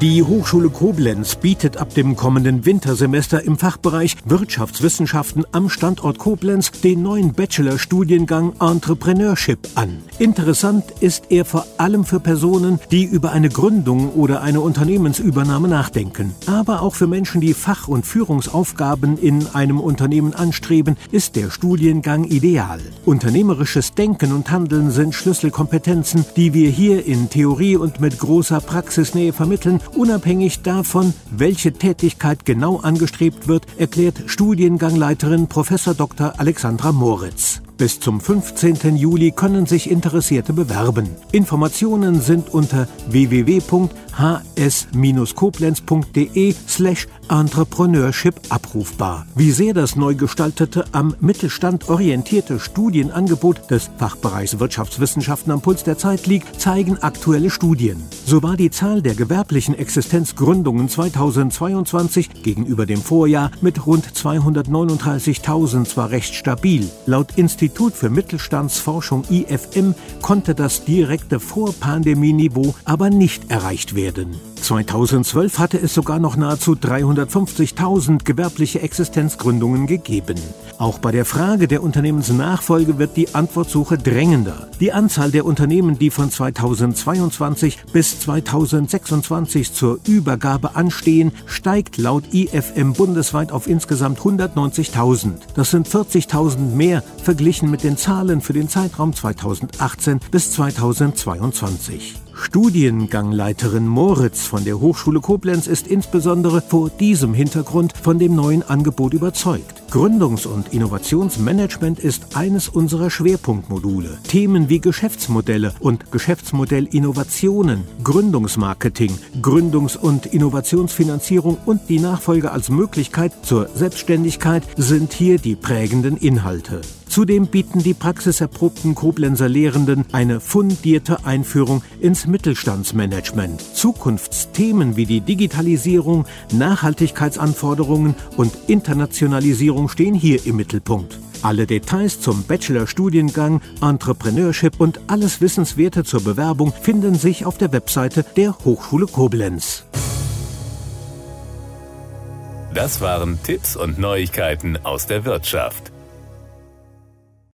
Die Hochschule Koblenz bietet ab dem kommenden Wintersemester im Fachbereich Wirtschaftswissenschaften am Standort Koblenz den neuen Bachelorstudiengang Entrepreneurship an. Interessant ist er vor allem für Personen, die über eine Gründung oder eine Unternehmensübernahme nachdenken. Aber auch für Menschen, die Fach- und Führungsaufgaben in einem Unternehmen anstreben, ist der Studiengang ideal. Unternehmerisches Denken und Handeln sind Schlüsselkompetenzen, die wir hier in Theorie und mit großer Praxisnähe vermitteln unabhängig davon, welche Tätigkeit genau angestrebt wird, erklärt Studiengangleiterin Prof. Dr. Alexandra Moritz. Bis zum 15. Juli können sich Interessierte bewerben. Informationen sind unter www.hs-koblenz.de slash Entrepreneurship abrufbar. Wie sehr das neu gestaltete, am Mittelstand orientierte Studienangebot des Fachbereichs Wirtschaftswissenschaften am Puls der Zeit liegt, zeigen aktuelle Studien. So war die Zahl der gewerblichen Existenzgründungen 2022 gegenüber dem Vorjahr mit rund 239.000 zwar recht stabil. Laut Institut für Mittelstandsforschung IFM konnte das direkte Vorpandemieniveau aber nicht erreicht werden. 2012 hatte es sogar noch nahezu 350.000 gewerbliche Existenzgründungen gegeben. Auch bei der Frage der Unternehmensnachfolge wird die Antwortsuche drängender. Die Anzahl der Unternehmen, die von 2022 bis 2026 zur Übergabe anstehen, steigt laut IFM bundesweit auf insgesamt 190.000. Das sind 40.000 mehr verglichen mit den Zahlen für den Zeitraum 2018 bis 2022. Studiengangleiterin Moritz von der Hochschule Koblenz ist insbesondere vor diesem Hintergrund von dem neuen Angebot überzeugt. Gründungs- und Innovationsmanagement ist eines unserer Schwerpunktmodule. Themen wie Geschäftsmodelle und Geschäftsmodellinnovationen, Gründungsmarketing, Gründungs- und Innovationsfinanzierung und die Nachfolge als Möglichkeit zur Selbstständigkeit sind hier die prägenden Inhalte. Zudem bieten die praxiserprobten Koblenzer Lehrenden eine fundierte Einführung ins Mittelstandsmanagement. Zukunftsthemen wie die Digitalisierung, Nachhaltigkeitsanforderungen und Internationalisierung stehen hier im Mittelpunkt. Alle Details zum Bachelorstudiengang, Entrepreneurship und alles Wissenswerte zur Bewerbung finden sich auf der Webseite der Hochschule Koblenz. Das waren Tipps und Neuigkeiten aus der Wirtschaft.